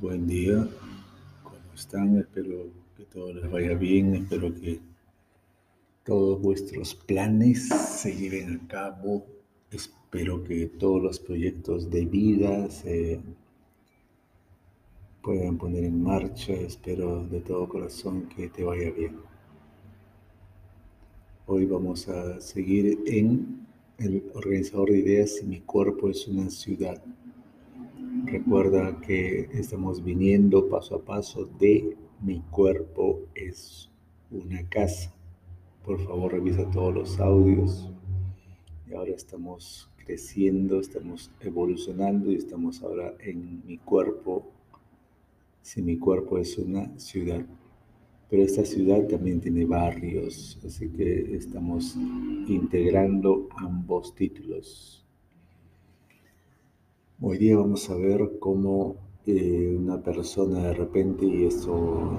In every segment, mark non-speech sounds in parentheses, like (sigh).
Buen día, ¿cómo están? Espero que todo les vaya bien, espero que todos vuestros planes se lleven a cabo, espero que todos los proyectos de vida se puedan poner en marcha, espero de todo corazón que te vaya bien. Hoy vamos a seguir en el organizador de ideas si mi cuerpo es una ciudad. Recuerda que estamos viniendo paso a paso de mi cuerpo es una casa. Por favor, revisa todos los audios. Y ahora estamos creciendo, estamos evolucionando y estamos ahora en mi cuerpo. Si mi cuerpo es una ciudad. Pero esta ciudad también tiene barrios, así que estamos integrando ambos títulos. Hoy día vamos a ver cómo eh, una persona de repente, y esto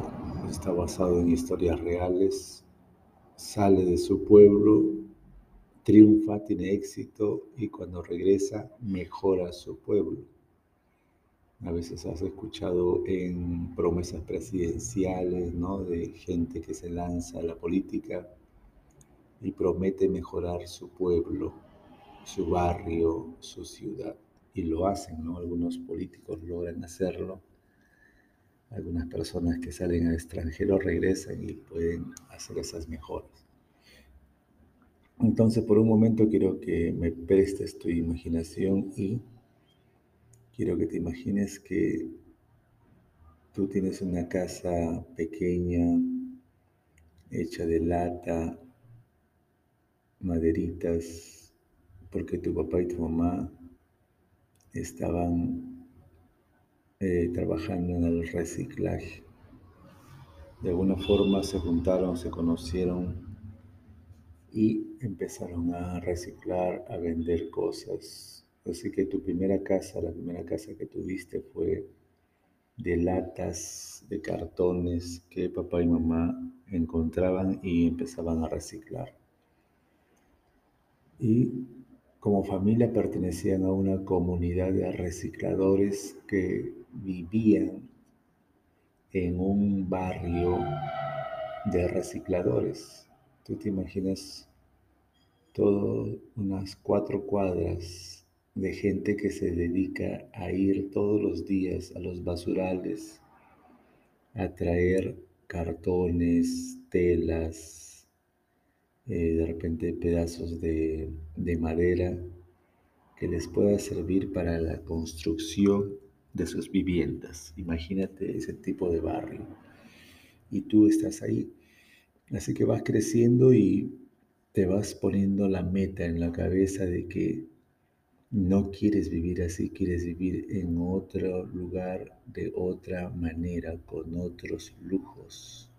está basado en historias reales, sale de su pueblo, triunfa, tiene éxito y cuando regresa mejora su pueblo. A veces has escuchado en promesas presidenciales, ¿no? De gente que se lanza a la política y promete mejorar su pueblo, su barrio, su ciudad y lo hacen, ¿no? Algunos políticos logran hacerlo, algunas personas que salen al extranjero regresan y pueden hacer esas mejoras. Entonces, por un momento quiero que me prestes tu imaginación y quiero que te imagines que tú tienes una casa pequeña, hecha de lata, maderitas, porque tu papá y tu mamá estaban eh, trabajando en el reciclaje. De alguna forma se juntaron, se conocieron y empezaron a reciclar, a vender cosas. Así que tu primera casa, la primera casa que tuviste fue de latas, de cartones que papá y mamá encontraban y empezaban a reciclar. Y como familia pertenecían a una comunidad de recicladores que vivían en un barrio de recicladores. Tú te imaginas todas unas cuatro cuadras de gente que se dedica a ir todos los días a los basurales a traer cartones, telas, eh, de repente pedazos de, de madera que les pueda servir para la construcción de sus viviendas. Imagínate ese tipo de barrio. Y tú estás ahí. Así que vas creciendo y te vas poniendo la meta en la cabeza de que no quieres vivir así, quieres vivir en otro lugar, de otra manera, con otros lujos.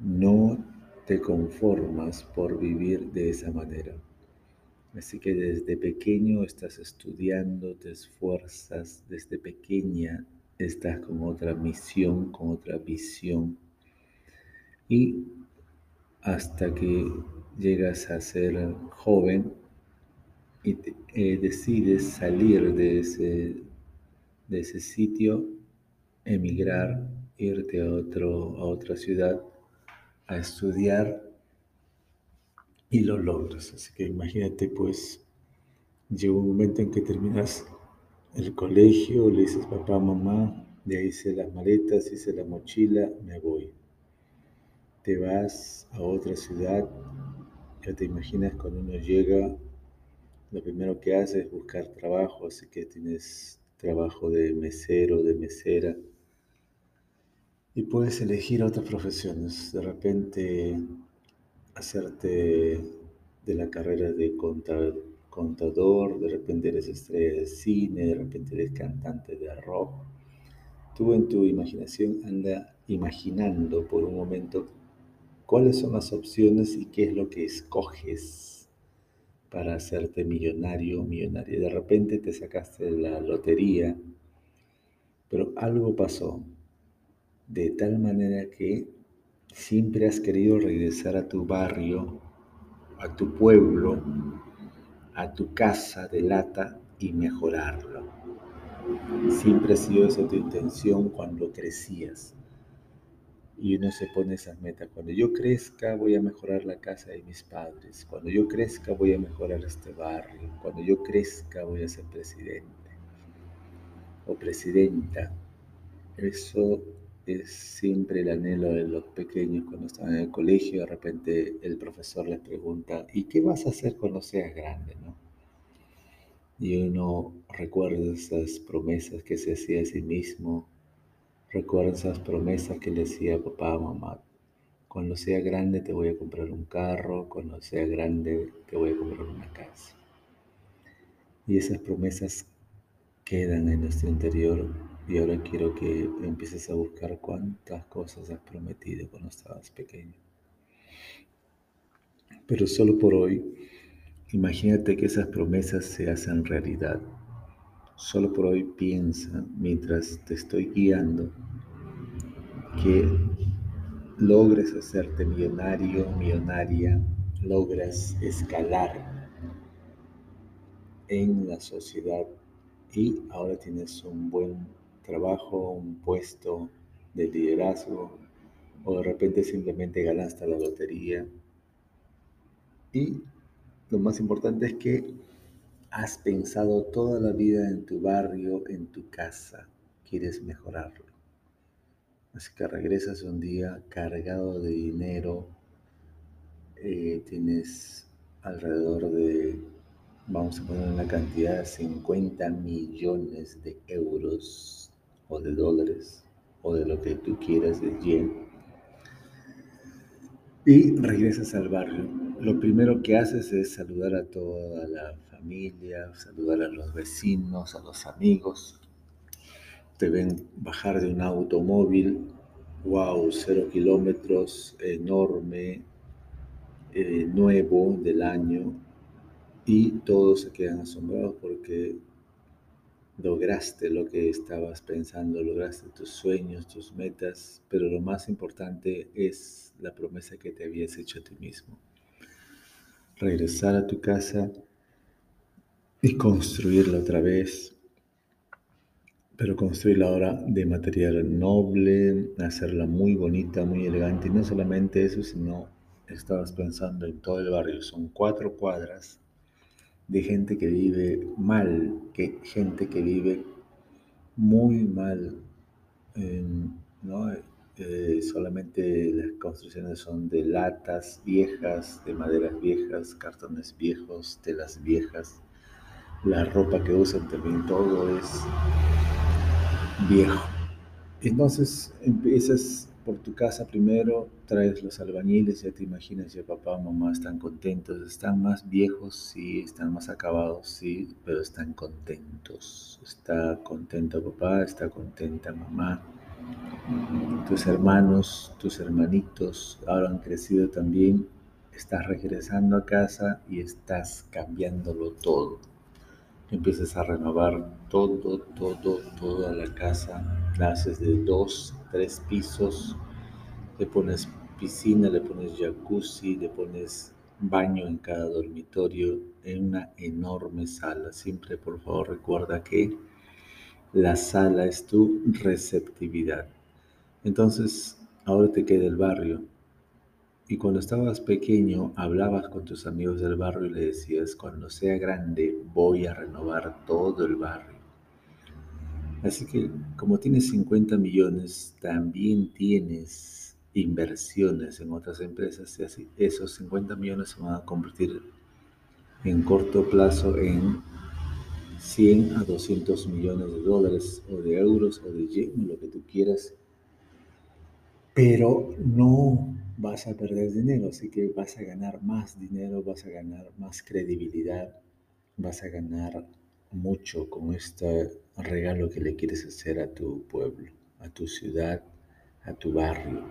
No te conformas por vivir de esa manera. Así que desde pequeño estás estudiando, te esfuerzas, desde pequeña estás con otra misión, con otra visión. Y hasta que llegas a ser joven y eh, decides salir de ese, de ese sitio, emigrar, irte a, otro, a otra ciudad a estudiar y lo logras. Así que imagínate, pues, llega un momento en que terminas el colegio, le dices papá, mamá, ya hice las maletas, hice la mochila, me voy. Te vas a otra ciudad, ya te imaginas cuando uno llega, lo primero que hace es buscar trabajo, así que tienes trabajo de mesero, de mesera, y puedes elegir otras profesiones. De repente hacerte de la carrera de contador, de repente eres estrella de cine, de repente eres cantante de rock. Tú en tu imaginación anda imaginando por un momento cuáles son las opciones y qué es lo que escoges para hacerte millonario o millonaria. De repente te sacaste la lotería, pero algo pasó de tal manera que siempre has querido regresar a tu barrio, a tu pueblo, a tu casa de lata y mejorarlo. Siempre ha sido esa tu intención cuando crecías. Y uno se pone esas metas. Cuando yo crezca voy a mejorar la casa de mis padres. Cuando yo crezca voy a mejorar este barrio. Cuando yo crezca voy a ser presidente o presidenta. Eso siempre el anhelo de los pequeños cuando están en el colegio. De repente el profesor les pregunta, ¿y qué vas a hacer cuando seas grande? ¿no? Y uno recuerda esas promesas que se hacía a sí mismo, recuerda esas promesas que le decía a papá, mamá. Cuando sea grande te voy a comprar un carro, cuando sea grande te voy a comprar una casa. Y esas promesas quedan en nuestro interior y ahora quiero que empieces a buscar cuántas cosas has prometido cuando estabas pequeño. Pero solo por hoy, imagínate que esas promesas se hacen realidad. Solo por hoy piensa, mientras te estoy guiando, que logres hacerte millonario, millonaria, logras escalar en la sociedad y ahora tienes un buen trabajo, un puesto de liderazgo o de repente simplemente ganaste la lotería. Y lo más importante es que has pensado toda la vida en tu barrio, en tu casa, quieres mejorarlo. Así que regresas un día cargado de dinero, eh, tienes alrededor de, vamos a poner una cantidad de 50 millones de euros o de dólares o de lo que tú quieras de yen y regresas al barrio. Lo primero que haces es saludar a toda la familia, saludar a los vecinos, a los amigos. Te ven bajar de un automóvil, wow, cero kilómetros, enorme, eh, nuevo del año, y todos se quedan asombrados porque lograste lo que estabas pensando, lograste tus sueños, tus metas, pero lo más importante es la promesa que te habías hecho a ti mismo. Regresar a tu casa y construirla otra vez, pero construirla ahora de material noble, hacerla muy bonita, muy elegante, y no solamente eso, sino estabas pensando en todo el barrio, son cuatro cuadras de gente que vive mal, que gente que vive muy mal, ¿no? Eh, solamente las construcciones son de latas viejas, de maderas viejas, cartones viejos, telas viejas. La ropa que usan también todo es viejo. Entonces empiezas por tu casa primero, traes los albañiles, ya te imaginas, ya papá, mamá están contentos, están más viejos, sí, están más acabados, sí, pero están contentos. Está contento papá, está contenta mamá. Tus hermanos, tus hermanitos ahora han crecido también, estás regresando a casa y estás cambiándolo todo. Empiezas a renovar todo, todo, toda la casa, clases de dos, tres pisos, le pones piscina, le pones jacuzzi, le pones baño en cada dormitorio, en una enorme sala. Siempre, por favor, recuerda que la sala es tu receptividad. Entonces, ahora te queda el barrio. Y cuando estabas pequeño, hablabas con tus amigos del barrio y le decías, cuando sea grande, voy a renovar todo el barrio. Así que como tienes 50 millones, también tienes inversiones en otras empresas y así esos 50 millones se van a convertir en corto plazo en 100 a 200 millones de dólares o de euros o de yen, lo que tú quieras. Pero no vas a perder dinero, así que vas a ganar más dinero, vas a ganar más credibilidad, vas a ganar mucho con este regalo que le quieres hacer a tu pueblo, a tu ciudad, a tu barrio.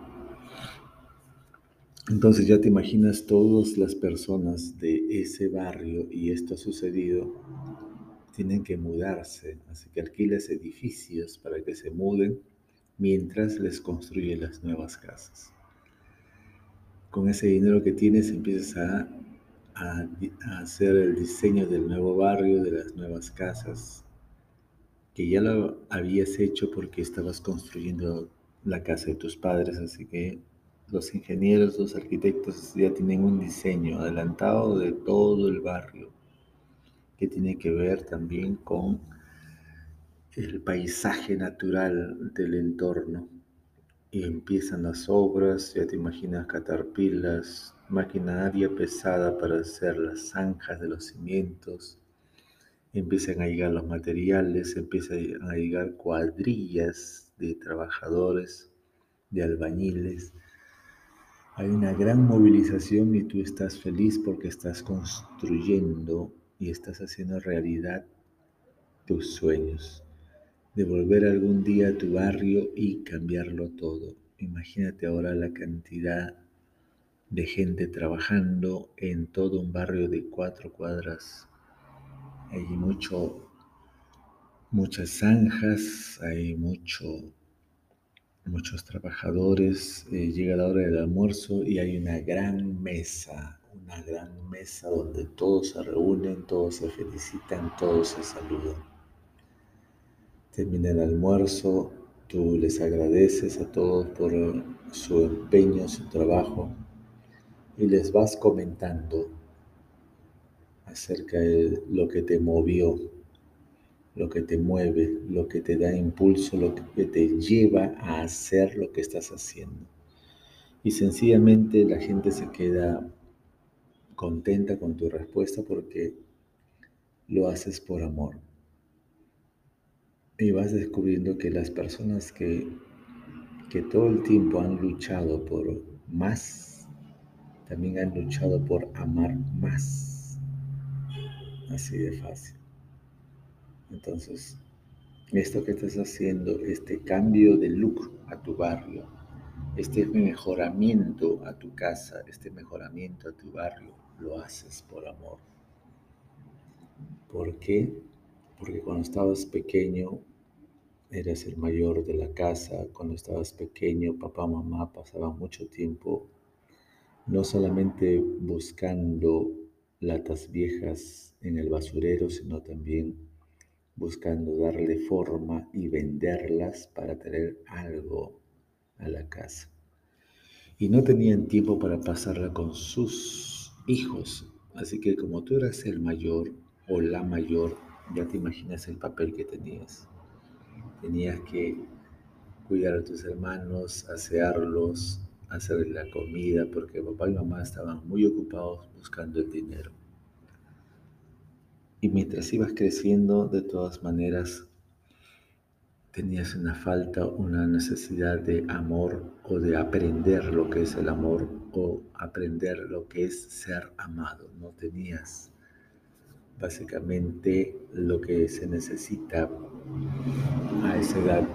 Entonces ya te imaginas todas las personas de ese barrio y esto ha sucedido, tienen que mudarse, así que alquiles edificios para que se muden mientras les construye las nuevas casas. Con ese dinero que tienes empiezas a hacer el diseño del nuevo barrio, de las nuevas casas. que ya lo habías hecho porque estabas construyendo la casa de tus padres, así que los ingenieros, los arquitectos ya tienen un diseño adelantado de todo el barrio que tiene que ver también con el paisaje natural del entorno. Y empiezan las obras, ya te imaginas catarpilas, maquinaria pesada para hacer las zanjas de los cimientos, empiezan a llegar los materiales, empiezan a llegar cuadrillas de trabajadores, de albañiles. Hay una gran movilización y tú estás feliz porque estás construyendo y estás haciendo realidad tus sueños de volver algún día a tu barrio y cambiarlo todo. Imagínate ahora la cantidad de gente trabajando en todo un barrio de cuatro cuadras. Hay mucho, muchas zanjas, hay mucho, muchos trabajadores. Eh, llega la hora del almuerzo y hay una gran mesa, una gran mesa donde todos se reúnen, todos se felicitan, todos se saludan. Termina el almuerzo, tú les agradeces a todos por su empeño, su trabajo y les vas comentando acerca de lo que te movió, lo que te mueve, lo que te da impulso, lo que te lleva a hacer lo que estás haciendo. Y sencillamente la gente se queda contenta con tu respuesta porque lo haces por amor y vas descubriendo que las personas que, que todo el tiempo han luchado por más, también han luchado por amar más. Así de fácil. Entonces, esto que estás haciendo, este cambio de look a tu barrio, este mejoramiento a tu casa, este mejoramiento a tu barrio, lo haces por amor. ¿Por qué? Porque cuando estabas pequeño eras el mayor de la casa, cuando estabas pequeño, papá, mamá pasaban mucho tiempo no solamente buscando latas viejas en el basurero, sino también buscando darle forma y venderlas para tener algo a la casa. Y no tenían tiempo para pasarla con sus hijos. Así que como tú eras el mayor o la mayor, ya te imaginas el papel que tenías tenías que cuidar a tus hermanos, asearlos, hacerles la comida, porque papá y mamá estaban muy ocupados buscando el dinero. Y mientras ibas creciendo, de todas maneras, tenías una falta, una necesidad de amor o de aprender lo que es el amor o aprender lo que es ser amado. No tenías básicamente lo que se necesita a esa edad.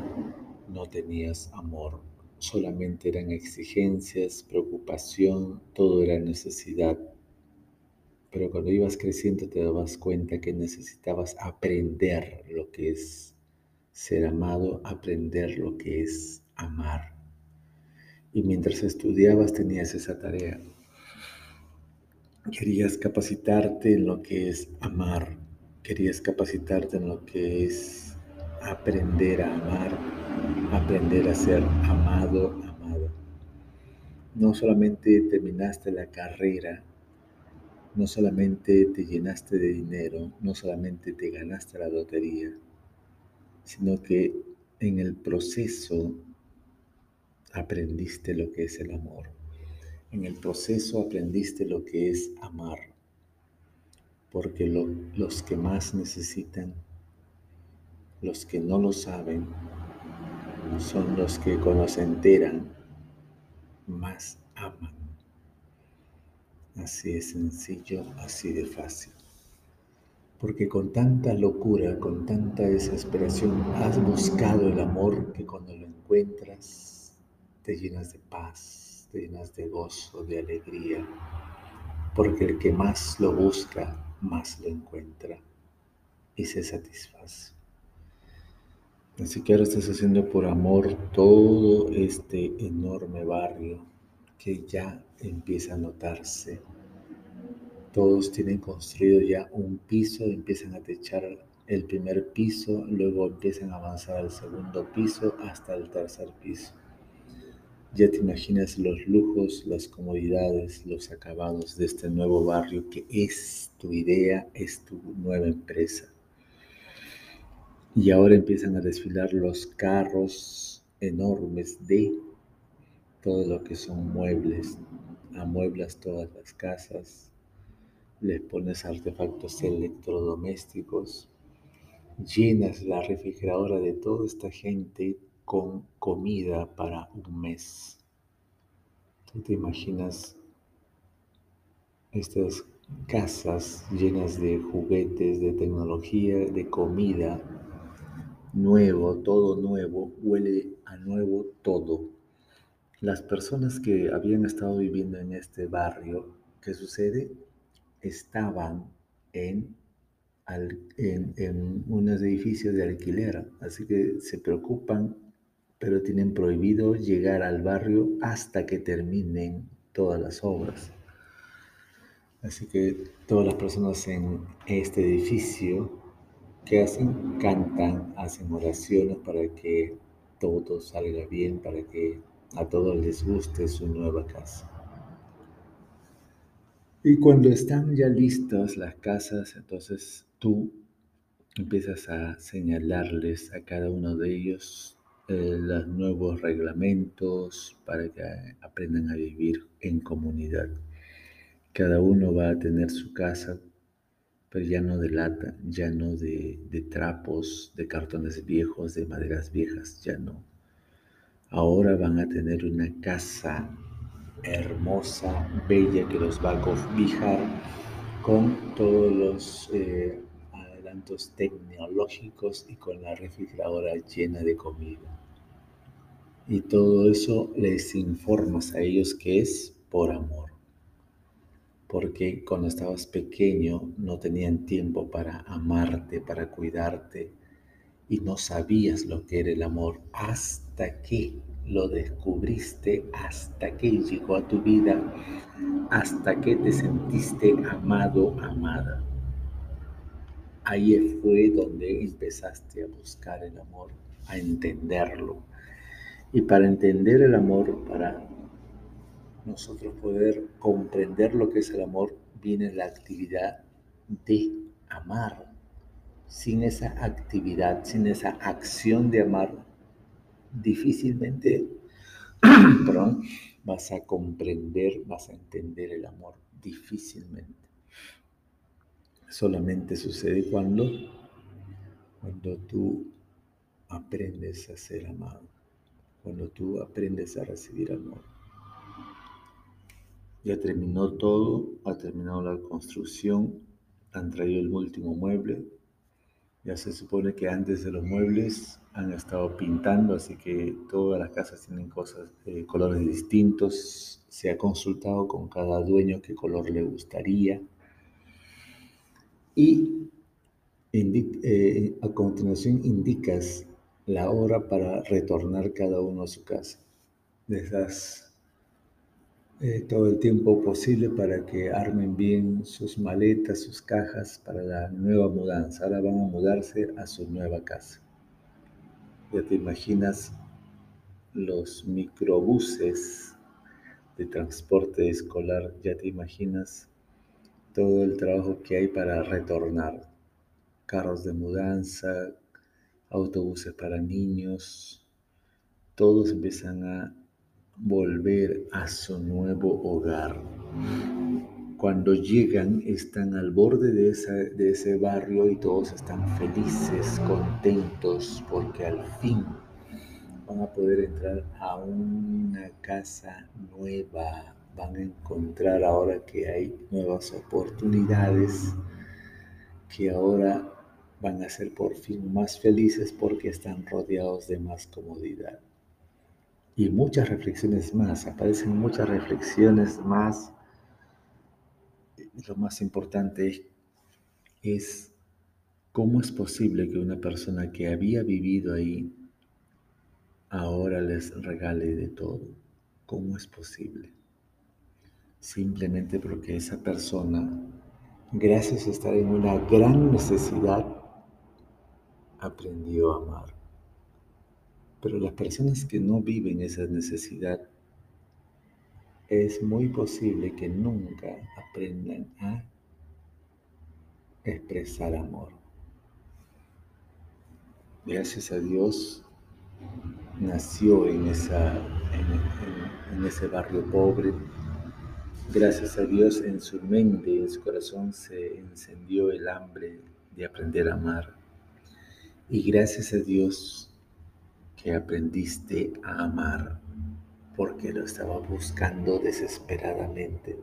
No tenías amor, solamente eran exigencias, preocupación, todo era necesidad. Pero cuando ibas creciendo te dabas cuenta que necesitabas aprender lo que es ser amado, aprender lo que es amar. Y mientras estudiabas tenías esa tarea Querías capacitarte en lo que es amar, querías capacitarte en lo que es aprender a amar, aprender a ser amado, amada. No solamente terminaste la carrera, no solamente te llenaste de dinero, no solamente te ganaste la lotería, sino que en el proceso aprendiste lo que es el amor. En el proceso aprendiste lo que es amar, porque los que más necesitan, los que no lo saben, son los que cuando se enteran, más aman. Así de sencillo, así de fácil. Porque con tanta locura, con tanta desesperación, has buscado el amor que cuando lo encuentras te llenas de paz, llenas de gozo, de alegría, porque el que más lo busca, más lo encuentra y se satisface. Que ahora estás haciendo por amor todo este enorme barrio que ya empieza a notarse. Todos tienen construido ya un piso, empiezan a techar el primer piso, luego empiezan a avanzar al segundo piso hasta el tercer piso. Ya te imaginas los lujos, las comodidades, los acabados de este nuevo barrio que es tu idea, es tu nueva empresa. Y ahora empiezan a desfilar los carros enormes de todo lo que son muebles. Amueblas todas las casas, les pones artefactos electrodomésticos, llenas la refrigeradora de toda esta gente con comida para un mes. ¿Tú te imaginas estas casas llenas de juguetes, de tecnología, de comida, nuevo, todo nuevo, huele a nuevo todo. Las personas que habían estado viviendo en este barrio, ¿qué sucede? Estaban en en, en, unos edificios de alquiler, así que se preocupan pero tienen prohibido llegar al barrio hasta que terminen todas las obras. Así que todas las personas en este edificio, ¿qué hacen? Cantan, hacen oraciones para que todo salga bien, para que a todos les guste su nueva casa. Y cuando están ya listas las casas, entonces tú empiezas a señalarles a cada uno de ellos eh, los nuevos reglamentos para que aprendan a vivir en comunidad. Cada uno va a tener su casa, pero ya no de lata, ya no de, trapos, de cartones viejos, de maderas viejas, ya no. Ahora van a tener una casa hermosa, bella, que los va a cobijar con todos los eh, adelantos tecnológicos y con la refrigeradora llena de comida. Y todo eso les informas a ellos que es por amor. Porque cuando estabas pequeño no tenían tiempo para amarte, para cuidarte, y no sabías lo que era el amor hasta que lo descubriste, hasta que llegó a tu vida, hasta que te sentiste amado, amada. Ahí fue donde empezaste a buscar el amor, a entenderlo, y para entender el amor, para nosotros poder comprender lo que es el amor, viene la actividad de amar. Sin esa actividad, sin esa acción de amar, difícilmente (clears throat) perdón, vas a comprender, vas a entender el amor. Difícilmente. Solamente sucede cuando, cuando tú aprendes a ser amado cuando tú aprendes a recibir amor. Ya terminó todo, ha terminado la construcción, han traído el último mueble. Ya se supone que antes de los muebles han estado pintando, así que todas las casas tienen cosas, eh, colores distintos. Se ha consultado con cada dueño qué color le gustaría. Y eh, a continuación indicas la hora para retornar cada uno a su casa. Les das eh, todo el tiempo posible para que armen bien sus maletas, sus cajas para la nueva mudanza. Ahora van a mudarse a su nueva casa. Ya te imaginas los microbuses de transporte escolar, ya te imaginas todo el trabajo que hay para retornar. Carros de mudanza, autobuses para niños, todos empiezan a volver a su nuevo hogar. Cuando llegan están al borde de, de ese barrio y todos están felices, contentos, porque al fin van a poder entrar a una casa nueva, van a encontrar ahora que hay nuevas oportunidades, que ahora van a ser por fin más felices porque están rodeados de más comodidad. Y muchas reflexiones más, aparecen muchas reflexiones más. Lo más importante es cómo es posible que una persona que había vivido ahí ahora les regale de todo. ¿Cómo es posible? Simplemente porque esa persona, gracias a estar en una gran necesidad, aprendió a amar. Pero las personas que no viven esa necesidad, es muy posible que nunca aprendan a expresar amor. Gracias a Dios nació en, esa, en, ese barrio pobre. Gracias a Dios en su mente, en su corazón se encendió el hambre de aprender a amar. Y gracias a Dios que aprendiste a amar porque lo estaba buscando desesperadamente.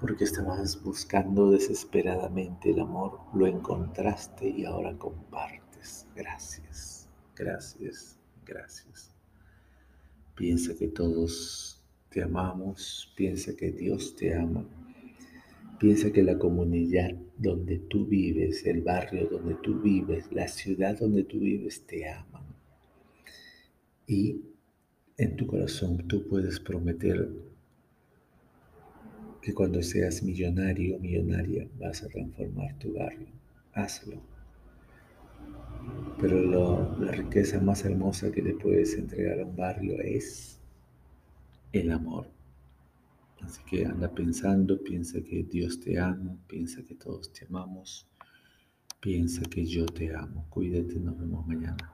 Porque estabas buscando desesperadamente el amor, lo encontraste y ahora compartes. Gracias, gracias, gracias. Piensa que todos te amamos, piensa que Dios te ama, piensa que la comunidad donde tú vives, el barrio donde tú vives, la ciudad donde tú vives te aman. Y en tu corazón tú puedes prometer que cuando seas millonario o millonaria vas a transformar tu barrio. Hazlo. Pero la riqueza más hermosa que le puedes entregar a un barrio es el amor. Así que anda pensando, piensa que Dios te ama, piensa que todos te amamos, piensa que yo te amo. Cuídate, nos vemos mañana.